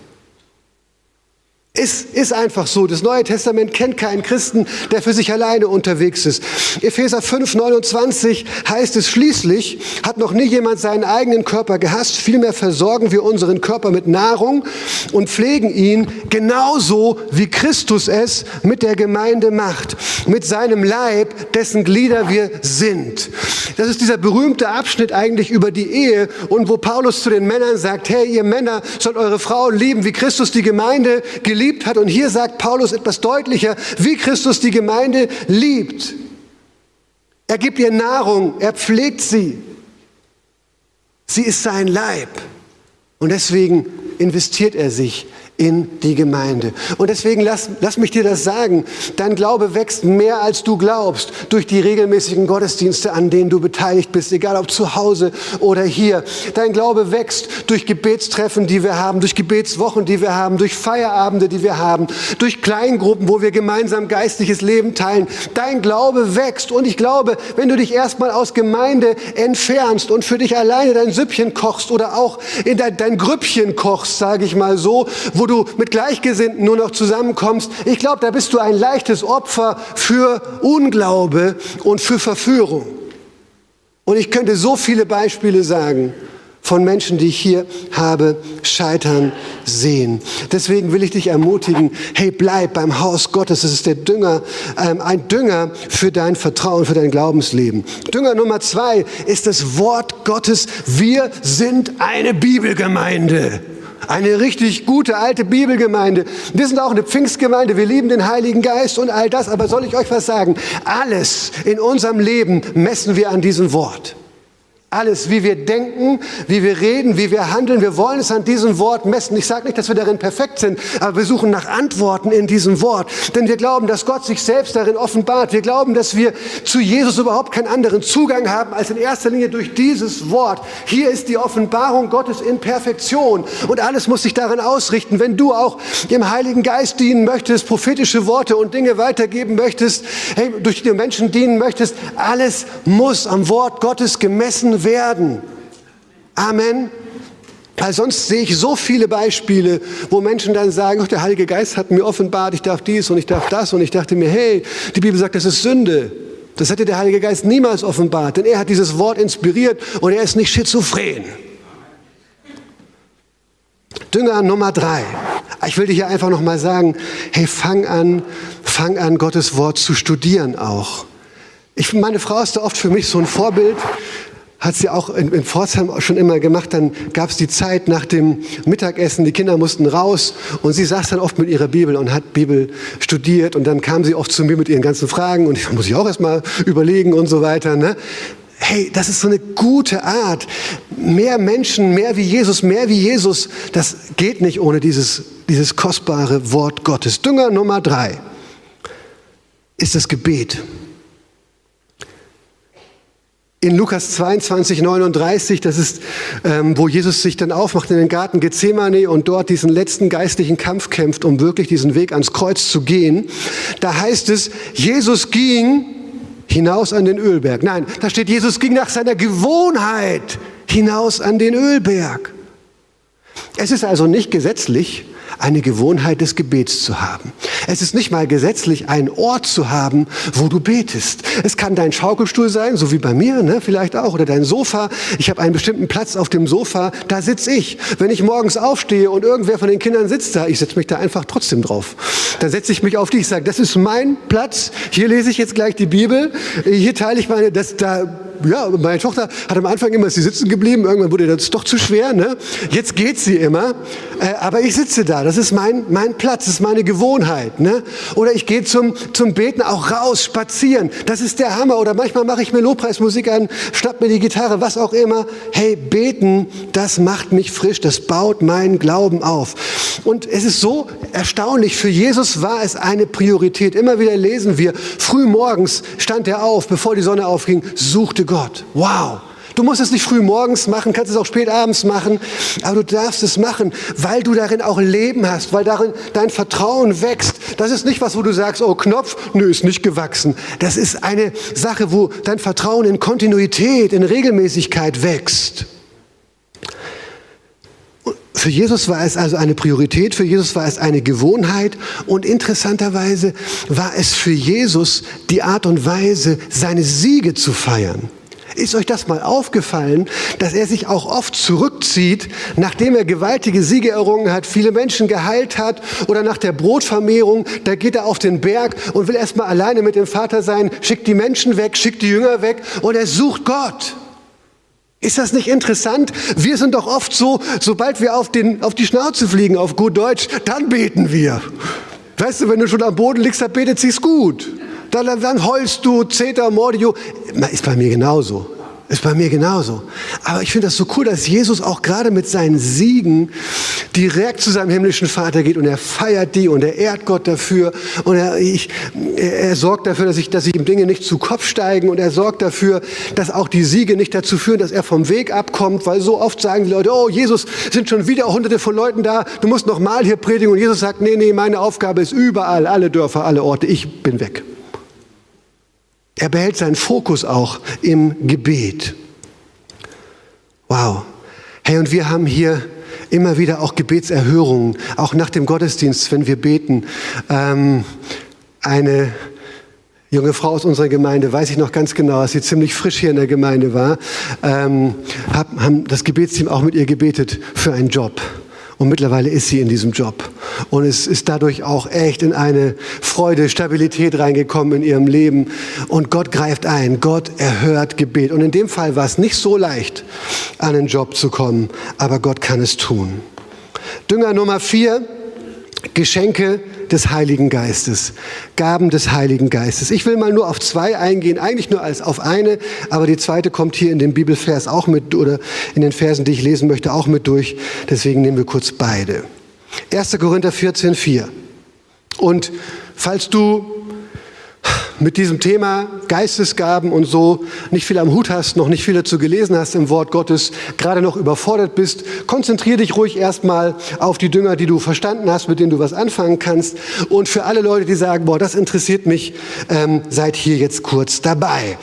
Es ist einfach so. Das Neue Testament kennt keinen Christen, der für sich alleine unterwegs ist. Epheser 5, 29 heißt es schließlich, hat noch nie jemand seinen eigenen Körper gehasst, vielmehr versorgen wir unseren Körper mit Nahrung und pflegen ihn genauso wie Christus es mit der Gemeinde macht, mit seinem Leib, dessen Glieder wir sind. Das ist dieser berühmte Abschnitt eigentlich über die Ehe und wo Paulus zu den Männern sagt, hey, ihr Männer sollt eure Frauen lieben, wie Christus die Gemeinde geliebt geliebt hat. Und hier sagt Paulus etwas deutlicher, wie Christus die Gemeinde liebt. Er gibt ihr Nahrung, er pflegt sie. Sie ist sein Leib. Und deswegen investiert er sich in die Gemeinde. Und deswegen lass, lass mich dir das sagen. Dein Glaube wächst mehr, als du glaubst, durch die regelmäßigen Gottesdienste, an denen du beteiligt bist, egal ob zu Hause oder hier. Dein Glaube wächst durch Gebetstreffen, die wir haben, durch Gebetswochen, die wir haben, durch Feierabende, die wir haben, durch Kleingruppen, wo wir gemeinsam geistliches Leben teilen. Dein Glaube wächst. Und ich glaube, wenn du dich erstmal aus Gemeinde entfernst und für dich alleine dein Süppchen kochst oder auch in dein, dein Grüppchen kochst, sage ich mal so, wo du mit Gleichgesinnten nur noch zusammenkommst, ich glaube, da bist du ein leichtes Opfer für Unglaube und für Verführung. Und ich könnte so viele Beispiele sagen von Menschen, die ich hier habe, scheitern sehen. Deswegen will ich dich ermutigen, hey, bleib beim Haus Gottes. Es ist der Dünger, ähm, ein Dünger für dein Vertrauen, für dein Glaubensleben. Dünger Nummer zwei ist das Wort Gottes. Wir sind eine Bibelgemeinde. Eine richtig gute alte Bibelgemeinde. Wir sind auch eine Pfingstgemeinde. Wir lieben den Heiligen Geist und all das. Aber soll ich euch was sagen? Alles in unserem Leben messen wir an diesem Wort. Alles, wie wir denken, wie wir reden, wie wir handeln, wir wollen es an diesem Wort messen. Ich sage nicht, dass wir darin perfekt sind, aber wir suchen nach Antworten in diesem Wort. Denn wir glauben, dass Gott sich selbst darin offenbart. Wir glauben, dass wir zu Jesus überhaupt keinen anderen Zugang haben als in erster Linie durch dieses Wort. Hier ist die Offenbarung Gottes in Perfektion und alles muss sich darin ausrichten. Wenn du auch dem Heiligen Geist dienen möchtest, prophetische Worte und Dinge weitergeben möchtest, hey, durch die Menschen dienen möchtest, alles muss am Wort Gottes gemessen werden. Amen. Weil sonst sehe ich so viele Beispiele, wo Menschen dann sagen, oh, der Heilige Geist hat mir offenbart, ich darf dies und ich darf das. Und ich dachte mir, hey, die Bibel sagt, das ist Sünde. Das hätte der Heilige Geist niemals offenbart, denn er hat dieses Wort inspiriert und er ist nicht schizophren. Dünger Nummer drei. Ich will dir hier einfach nochmal sagen, hey, fang an, fang an, Gottes Wort zu studieren auch. Ich, meine Frau ist da oft für mich so ein Vorbild hat sie auch in, in Pforzheim schon immer gemacht. Dann gab es die Zeit nach dem Mittagessen, die Kinder mussten raus und sie saß dann oft mit ihrer Bibel und hat Bibel studiert und dann kam sie oft zu mir mit ihren ganzen Fragen und ich muss ich auch erstmal überlegen und so weiter. Ne? Hey, das ist so eine gute Art. Mehr Menschen, mehr wie Jesus, mehr wie Jesus, das geht nicht ohne dieses, dieses kostbare Wort Gottes. Dünger Nummer drei ist das Gebet. In Lukas 22, 39, das ist, ähm, wo Jesus sich dann aufmacht in den Garten Gethsemane und dort diesen letzten geistlichen Kampf kämpft, um wirklich diesen Weg ans Kreuz zu gehen. Da heißt es, Jesus ging hinaus an den Ölberg. Nein, da steht, Jesus ging nach seiner Gewohnheit hinaus an den Ölberg. Es ist also nicht gesetzlich, eine Gewohnheit des Gebets zu haben. Es ist nicht mal gesetzlich, einen Ort zu haben, wo du betest. Es kann dein Schaukelstuhl sein, so wie bei mir, ne, vielleicht auch, oder dein Sofa. Ich habe einen bestimmten Platz auf dem Sofa, da sitze ich. Wenn ich morgens aufstehe und irgendwer von den Kindern sitzt da, ich setze mich da einfach trotzdem drauf. Dann setze ich mich auf dich, ich sage, das ist mein Platz, hier lese ich jetzt gleich die Bibel, hier teile ich meine, das, da ja, meine Tochter hat am Anfang immer, sie sitzen geblieben, irgendwann wurde das doch zu schwer, ne? Jetzt geht sie immer, äh, aber ich sitze da, das ist mein, mein Platz, das ist meine Gewohnheit, ne? Oder ich gehe zum, zum Beten auch raus, spazieren, das ist der Hammer. Oder manchmal mache ich mir Lobpreismusik an, schnapp mir die Gitarre, was auch immer. Hey, beten, das macht mich frisch, das baut meinen Glauben auf. Und es ist so erstaunlich, für Jesus war es eine Priorität. Immer wieder lesen wir, früh morgens stand er auf, bevor die Sonne aufging, suchte Gott. Wow. Du musst es nicht früh morgens machen, kannst es auch spät abends machen, aber du darfst es machen, weil du darin auch Leben hast, weil darin dein Vertrauen wächst. Das ist nicht was, wo du sagst, oh Knopf, nö, ist nicht gewachsen. Das ist eine Sache, wo dein Vertrauen in Kontinuität, in Regelmäßigkeit wächst. Für Jesus war es also eine Priorität, für Jesus war es eine Gewohnheit und interessanterweise war es für Jesus die Art und Weise, seine Siege zu feiern. Ist euch das mal aufgefallen, dass er sich auch oft zurückzieht, nachdem er gewaltige Siege errungen hat, viele Menschen geheilt hat oder nach der Brotvermehrung, da geht er auf den Berg und will erstmal alleine mit dem Vater sein, schickt die Menschen weg, schickt die Jünger weg und er sucht Gott. Ist das nicht interessant? Wir sind doch oft so, sobald wir auf, den, auf die Schnauze fliegen, auf gut Deutsch, dann beten wir. Weißt du, wenn du schon am Boden liegst, dann betet sich's gut. Dann, dann heulst du, Zeta, Mordio. Ist bei mir genauso. Ist bei mir genauso. Aber ich finde das so cool, dass Jesus auch gerade mit seinen Siegen direkt zu seinem himmlischen Vater geht und er feiert die und er ehrt Gott dafür und er, ich, er, sorgt dafür, dass ich, dass ich ihm Dinge nicht zu Kopf steigen und er sorgt dafür, dass auch die Siege nicht dazu führen, dass er vom Weg abkommt, weil so oft sagen die Leute, oh Jesus, sind schon wieder hunderte von Leuten da, du musst noch mal hier predigen und Jesus sagt, nee, nee, meine Aufgabe ist überall, alle Dörfer, alle Orte, ich bin weg. Er behält seinen Fokus auch im Gebet. Wow. Hey, und wir haben hier immer wieder auch Gebetserhörungen, auch nach dem Gottesdienst, wenn wir beten. Ähm, eine junge Frau aus unserer Gemeinde, weiß ich noch ganz genau, als sie ziemlich frisch hier in der Gemeinde war, ähm, haben das Gebetsteam auch mit ihr gebetet für einen Job. Und mittlerweile ist sie in diesem Job. Und es ist dadurch auch echt in eine Freude, Stabilität reingekommen in ihrem Leben. Und Gott greift ein. Gott erhört Gebet. Und in dem Fall war es nicht so leicht, an einen Job zu kommen. Aber Gott kann es tun. Dünger Nummer vier. Geschenke des Heiligen Geistes, Gaben des Heiligen Geistes. Ich will mal nur auf zwei eingehen, eigentlich nur als auf eine, aber die zweite kommt hier in dem Bibelvers auch mit oder in den Versen, die ich lesen möchte, auch mit durch. Deswegen nehmen wir kurz beide. 1. Korinther 14, 4. Und falls du mit diesem Thema Geistesgaben und so nicht viel am Hut hast, noch nicht viel dazu gelesen hast im Wort Gottes, gerade noch überfordert bist, konzentriere dich ruhig erstmal auf die Dünger, die du verstanden hast, mit denen du was anfangen kannst. Und für alle Leute, die sagen, boah, das interessiert mich, ähm, seid hier jetzt kurz dabei.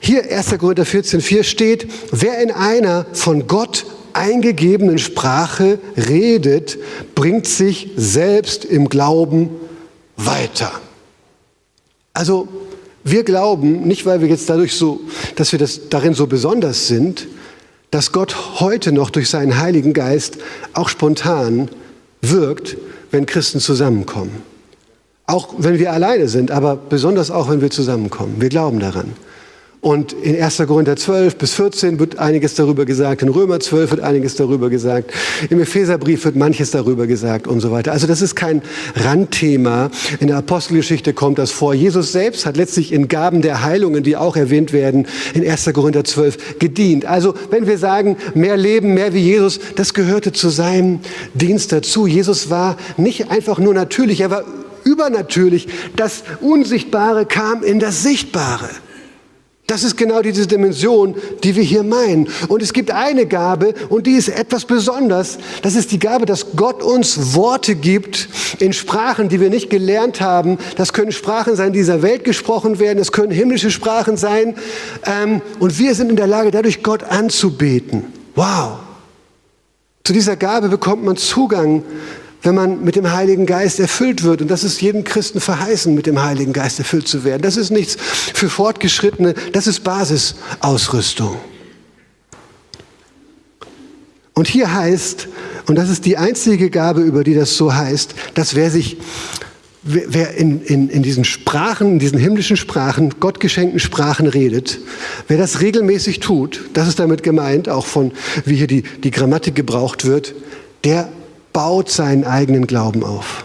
Hier 1. Korinther 14,4 steht, wer in einer von Gott eingegebenen Sprache redet, bringt sich selbst im Glauben weiter. Also wir glauben, nicht weil wir jetzt dadurch so, dass wir das darin so besonders sind, dass Gott heute noch durch seinen Heiligen Geist auch spontan wirkt, wenn Christen zusammenkommen. Auch wenn wir alleine sind, aber besonders auch, wenn wir zusammenkommen. Wir glauben daran. Und in 1. Korinther 12 bis 14 wird einiges darüber gesagt, in Römer 12 wird einiges darüber gesagt, im Epheserbrief wird manches darüber gesagt und so weiter. Also das ist kein Randthema. In der Apostelgeschichte kommt das vor. Jesus selbst hat letztlich in Gaben der Heilungen, die auch erwähnt werden, in 1. Korinther 12 gedient. Also wenn wir sagen, mehr Leben, mehr wie Jesus, das gehörte zu seinem Dienst dazu. Jesus war nicht einfach nur natürlich, er war übernatürlich. Das Unsichtbare kam in das Sichtbare. Das ist genau diese Dimension, die wir hier meinen. Und es gibt eine Gabe und die ist etwas besonders. Das ist die Gabe, dass Gott uns Worte gibt in Sprachen, die wir nicht gelernt haben. Das können Sprachen sein, die dieser Welt gesprochen werden. Es können himmlische Sprachen sein. Ähm, und wir sind in der Lage, dadurch Gott anzubeten. Wow. Zu dieser Gabe bekommt man Zugang wenn man mit dem Heiligen Geist erfüllt wird. Und das ist jedem Christen verheißen, mit dem Heiligen Geist erfüllt zu werden. Das ist nichts für Fortgeschrittene, das ist Basisausrüstung. Und hier heißt, und das ist die einzige Gabe, über die das so heißt, dass wer sich, wer in, in, in diesen Sprachen, in diesen himmlischen Sprachen, gottgeschenkten Sprachen redet, wer das regelmäßig tut, das ist damit gemeint, auch von, wie hier die, die Grammatik gebraucht wird, der baut seinen eigenen Glauben auf.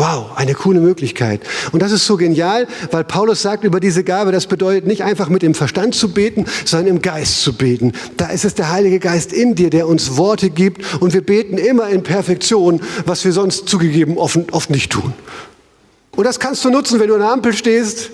Wow, eine coole Möglichkeit. Und das ist so genial, weil Paulus sagt über diese Gabe, das bedeutet nicht einfach mit dem Verstand zu beten, sondern im Geist zu beten. Da ist es der Heilige Geist in dir, der uns Worte gibt und wir beten immer in Perfektion, was wir sonst zugegeben oft, oft nicht tun. Und das kannst du nutzen, wenn du an der Ampel stehst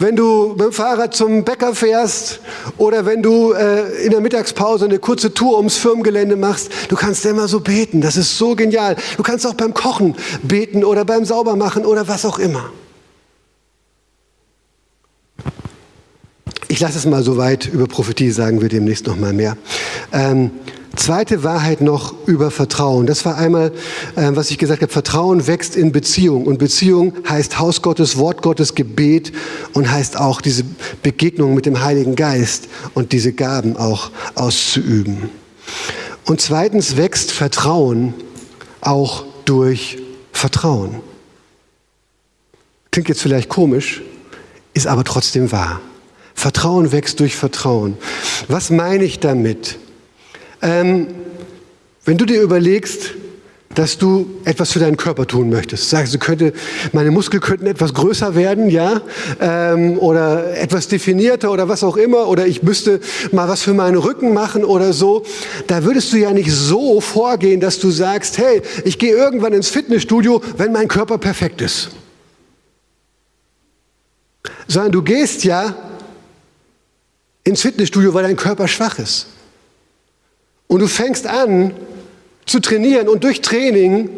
wenn du mit dem Fahrrad zum Bäcker fährst oder wenn du äh, in der Mittagspause eine kurze Tour ums Firmengelände machst, du kannst immer so beten. Das ist so genial. Du kannst auch beim Kochen beten oder beim Saubermachen oder was auch immer. Ich lasse es mal so weit. Über Prophetie sagen wir demnächst noch mal mehr. Ähm, Zweite Wahrheit noch über Vertrauen. Das war einmal, äh, was ich gesagt habe, Vertrauen wächst in Beziehung. Und Beziehung heißt Haus Gottes, Wort Gottes, Gebet und heißt auch diese Begegnung mit dem Heiligen Geist und diese Gaben auch auszuüben. Und zweitens wächst Vertrauen auch durch Vertrauen. Klingt jetzt vielleicht komisch, ist aber trotzdem wahr. Vertrauen wächst durch Vertrauen. Was meine ich damit? Ähm, wenn du dir überlegst, dass du etwas für deinen Körper tun möchtest. Sagst du, könnte, meine Muskeln könnten etwas größer werden, ja, ähm, oder etwas definierter oder was auch immer, oder ich müsste mal was für meinen Rücken machen oder so. Da würdest du ja nicht so vorgehen, dass du sagst, hey, ich gehe irgendwann ins Fitnessstudio, wenn mein Körper perfekt ist. Sondern du gehst ja ins Fitnessstudio, weil dein Körper schwach ist. Und du fängst an zu trainieren und durch Training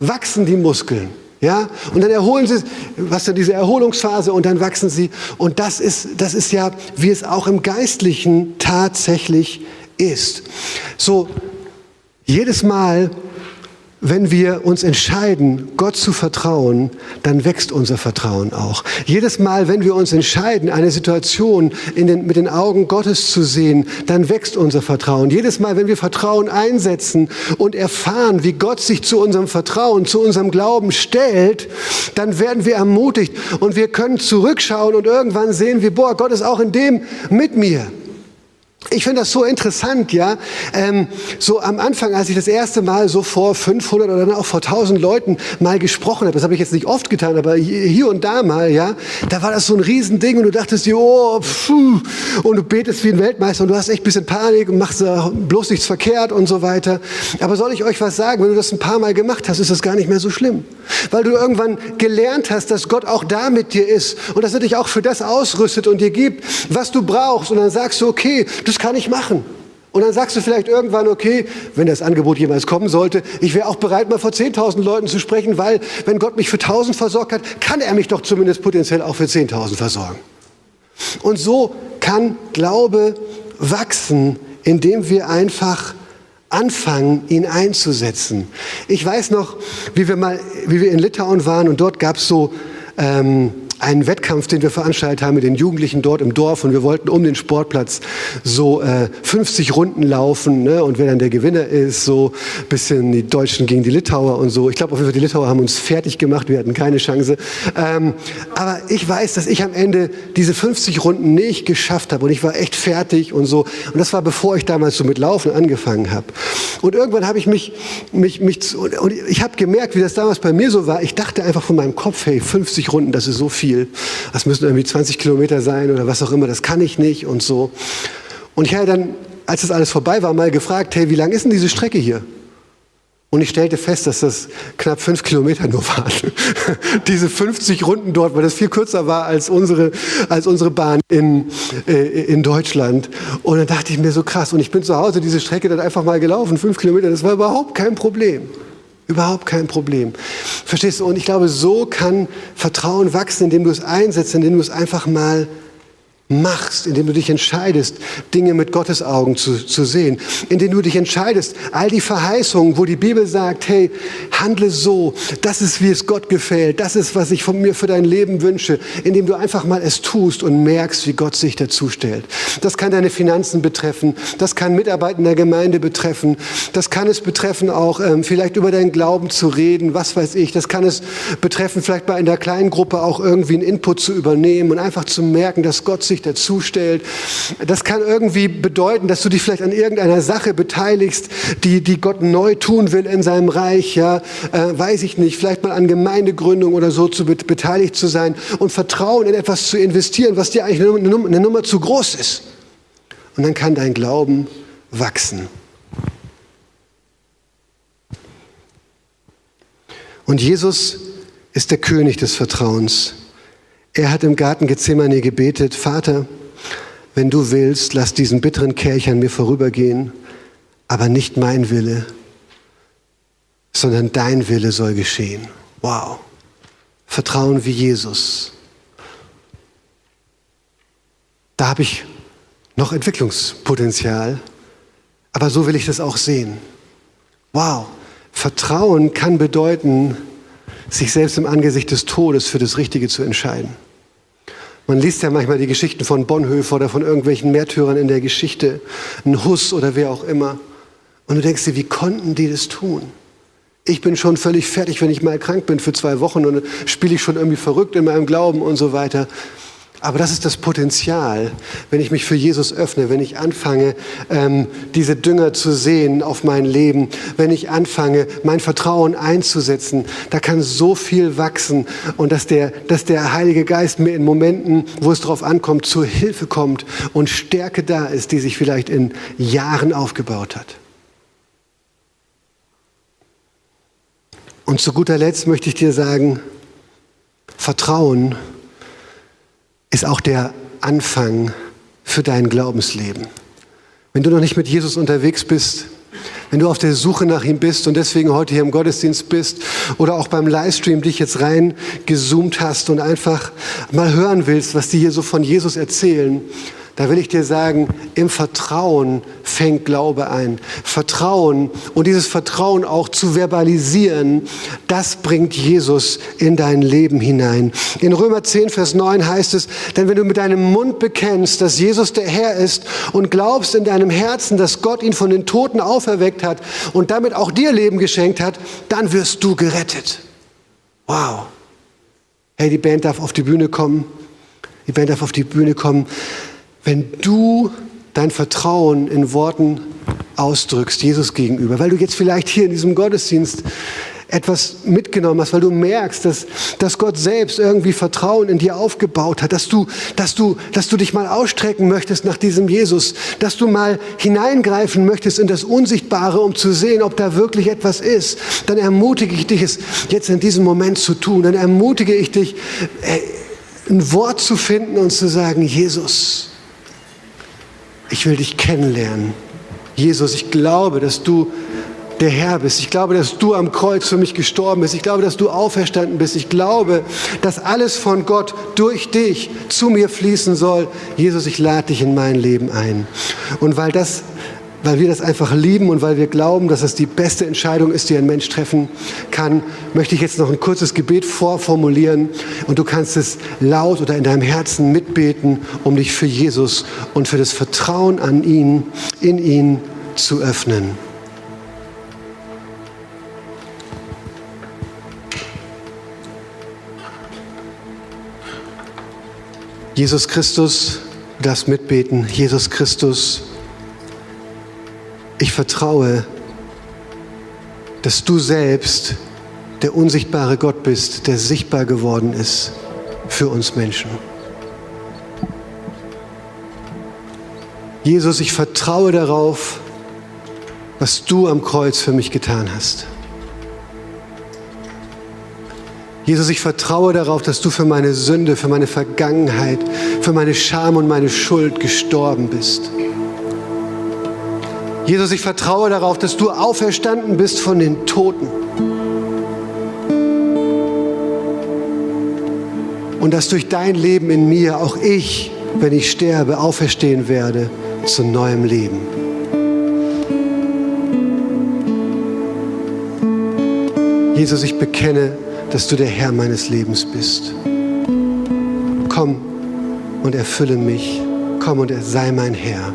wachsen die Muskeln. Ja, und dann erholen sie, was dann diese Erholungsphase und dann wachsen sie. Und das ist, das ist ja, wie es auch im Geistlichen tatsächlich ist. So, jedes Mal, wenn wir uns entscheiden, Gott zu vertrauen, dann wächst unser Vertrauen auch. Jedes Mal, wenn wir uns entscheiden, eine Situation den, mit den Augen Gottes zu sehen, dann wächst unser Vertrauen. Jedes Mal, wenn wir Vertrauen einsetzen und erfahren, wie Gott sich zu unserem Vertrauen, zu unserem Glauben stellt, dann werden wir ermutigt und wir können zurückschauen und irgendwann sehen wir, boah, Gott ist auch in dem mit mir. Ich finde das so interessant, ja. Ähm, so am Anfang, als ich das erste Mal so vor 500 oder dann auch vor 1000 Leuten mal gesprochen habe, das habe ich jetzt nicht oft getan, aber hier und da mal, ja, da war das so ein Riesending und du dachtest dir, oh, pfuh, und du betest wie ein Weltmeister und du hast echt ein bisschen Panik und machst bloß nichts verkehrt und so weiter. Aber soll ich euch was sagen? Wenn du das ein paar Mal gemacht hast, ist das gar nicht mehr so schlimm. Weil du irgendwann gelernt hast, dass Gott auch da mit dir ist und dass er dich auch für das ausrüstet und dir gibt, was du brauchst. Und dann sagst du, okay, das kann ich machen. Und dann sagst du vielleicht irgendwann, okay, wenn das Angebot jemals kommen sollte, ich wäre auch bereit, mal vor 10.000 Leuten zu sprechen, weil wenn Gott mich für 1.000 versorgt hat, kann er mich doch zumindest potenziell auch für 10.000 versorgen. Und so kann Glaube wachsen, indem wir einfach anfangen, ihn einzusetzen. Ich weiß noch, wie wir mal, wie wir in Litauen waren und dort gab es so ähm, einen Wettkampf, den wir veranstaltet haben mit den Jugendlichen dort im Dorf und wir wollten um den Sportplatz so äh, 50 Runden laufen ne? und wer dann der Gewinner ist, so bisschen die Deutschen gegen die Litauer und so. Ich glaube auf jeden Fall, die Litauer haben uns fertig gemacht, wir hatten keine Chance. Ähm, aber ich weiß, dass ich am Ende diese 50 Runden nicht geschafft habe und ich war echt fertig und so. Und das war bevor ich damals so mit Laufen angefangen habe. Und irgendwann habe ich mich, mich, mich und ich habe gemerkt, wie das damals bei mir so war. Ich dachte einfach von meinem Kopf, hey, 50 Runden, das ist so viel viel. Das müssen irgendwie 20 Kilometer sein oder was auch immer, das kann ich nicht und so. Und ich habe dann, als das alles vorbei war, mal gefragt, hey, wie lang ist denn diese Strecke hier? Und ich stellte fest, dass das knapp fünf Kilometer nur waren. Diese 50 Runden dort, weil das viel kürzer war als unsere, als unsere Bahn in, äh, in Deutschland. Und dann dachte ich mir so krass. Und ich bin zu Hause diese Strecke dann einfach mal gelaufen, fünf Kilometer. Das war überhaupt kein Problem. Überhaupt kein Problem. Verstehst du? Und ich glaube, so kann Vertrauen wachsen, indem du es einsetzt, indem du es einfach mal machst, indem du dich entscheidest, Dinge mit Gottes Augen zu, zu sehen, indem du dich entscheidest, all die Verheißungen, wo die Bibel sagt, hey, handle so, das ist, wie es Gott gefällt, das ist, was ich von mir für dein Leben wünsche, indem du einfach mal es tust und merkst, wie Gott sich dazu stellt. Das kann deine Finanzen betreffen, das kann Mitarbeiter in der Gemeinde betreffen, das kann es betreffen auch ähm, vielleicht über deinen Glauben zu reden, was weiß ich, das kann es betreffen vielleicht bei einer kleinen Gruppe auch irgendwie einen Input zu übernehmen und einfach zu merken, dass Gott sich dazu stellt. Das kann irgendwie bedeuten, dass du dich vielleicht an irgendeiner Sache beteiligst, die, die Gott neu tun will in seinem Reich. Ja, äh, weiß ich nicht, vielleicht mal an Gemeindegründung oder so zu beteiligt zu sein und Vertrauen in etwas zu investieren, was dir eigentlich eine Nummer, eine Nummer zu groß ist. Und dann kann dein Glauben wachsen. Und Jesus ist der König des Vertrauens. Er hat im Garten Gethsemane gebetet, Vater, wenn du willst, lass diesen bitteren Kelch an mir vorübergehen, aber nicht mein Wille, sondern dein Wille soll geschehen. Wow. Vertrauen wie Jesus. Da habe ich noch Entwicklungspotenzial, aber so will ich das auch sehen. Wow. Vertrauen kann bedeuten, sich selbst im Angesicht des Todes für das Richtige zu entscheiden. Man liest ja manchmal die Geschichten von Bonhoeffer oder von irgendwelchen Märtyrern in der Geschichte, ein Huss oder wer auch immer. Und du denkst dir, wie konnten die das tun? Ich bin schon völlig fertig, wenn ich mal krank bin für zwei Wochen und spiele ich schon irgendwie verrückt in meinem Glauben und so weiter. Aber das ist das Potenzial, wenn ich mich für Jesus öffne, wenn ich anfange, ähm, diese Dünger zu sehen auf mein Leben, wenn ich anfange, mein Vertrauen einzusetzen. Da kann so viel wachsen und dass der, dass der Heilige Geist mir in Momenten, wo es darauf ankommt, zur Hilfe kommt und Stärke da ist, die sich vielleicht in Jahren aufgebaut hat. Und zu guter Letzt möchte ich dir sagen, Vertrauen ist auch der Anfang für dein Glaubensleben. Wenn du noch nicht mit Jesus unterwegs bist, wenn du auf der Suche nach ihm bist und deswegen heute hier im Gottesdienst bist oder auch beim Livestream dich jetzt reingezoomt hast und einfach mal hören willst, was die hier so von Jesus erzählen, da will ich dir sagen, im Vertrauen fängt Glaube ein. Vertrauen und dieses Vertrauen auch zu verbalisieren, das bringt Jesus in dein Leben hinein. In Römer 10, Vers 9 heißt es, denn wenn du mit deinem Mund bekennst, dass Jesus der Herr ist und glaubst in deinem Herzen, dass Gott ihn von den Toten auferweckt hat und damit auch dir Leben geschenkt hat, dann wirst du gerettet. Wow. Hey, die Band darf auf die Bühne kommen. Die Band darf auf die Bühne kommen. Wenn du dein Vertrauen in Worten ausdrückst, Jesus gegenüber, weil du jetzt vielleicht hier in diesem Gottesdienst etwas mitgenommen hast, weil du merkst, dass, dass Gott selbst irgendwie Vertrauen in dir aufgebaut hat, dass du, dass, du, dass du dich mal ausstrecken möchtest nach diesem Jesus, dass du mal hineingreifen möchtest in das Unsichtbare, um zu sehen, ob da wirklich etwas ist, dann ermutige ich dich, es jetzt in diesem Moment zu tun. Dann ermutige ich dich, äh, ein Wort zu finden und zu sagen, Jesus, ich will dich kennenlernen. Jesus, ich glaube, dass du der Herr bist. Ich glaube, dass du am Kreuz für mich gestorben bist. Ich glaube, dass du auferstanden bist. Ich glaube, dass alles von Gott durch dich zu mir fließen soll. Jesus, ich lade dich in mein Leben ein. Und weil das weil wir das einfach lieben und weil wir glauben, dass es die beste Entscheidung ist, die ein Mensch treffen kann, möchte ich jetzt noch ein kurzes Gebet vorformulieren und du kannst es laut oder in deinem Herzen mitbeten, um dich für Jesus und für das Vertrauen an ihn, in ihn zu öffnen. Jesus Christus, darfst mitbeten. Jesus Christus, ich vertraue, dass du selbst der unsichtbare Gott bist, der sichtbar geworden ist für uns Menschen. Jesus, ich vertraue darauf, was du am Kreuz für mich getan hast. Jesus, ich vertraue darauf, dass du für meine Sünde, für meine Vergangenheit, für meine Scham und meine Schuld gestorben bist. Jesus, ich vertraue darauf, dass du auferstanden bist von den Toten. Und dass durch dein Leben in mir auch ich, wenn ich sterbe, auferstehen werde zu neuem Leben. Jesus, ich bekenne, dass du der Herr meines Lebens bist. Komm und erfülle mich. Komm und sei mein Herr.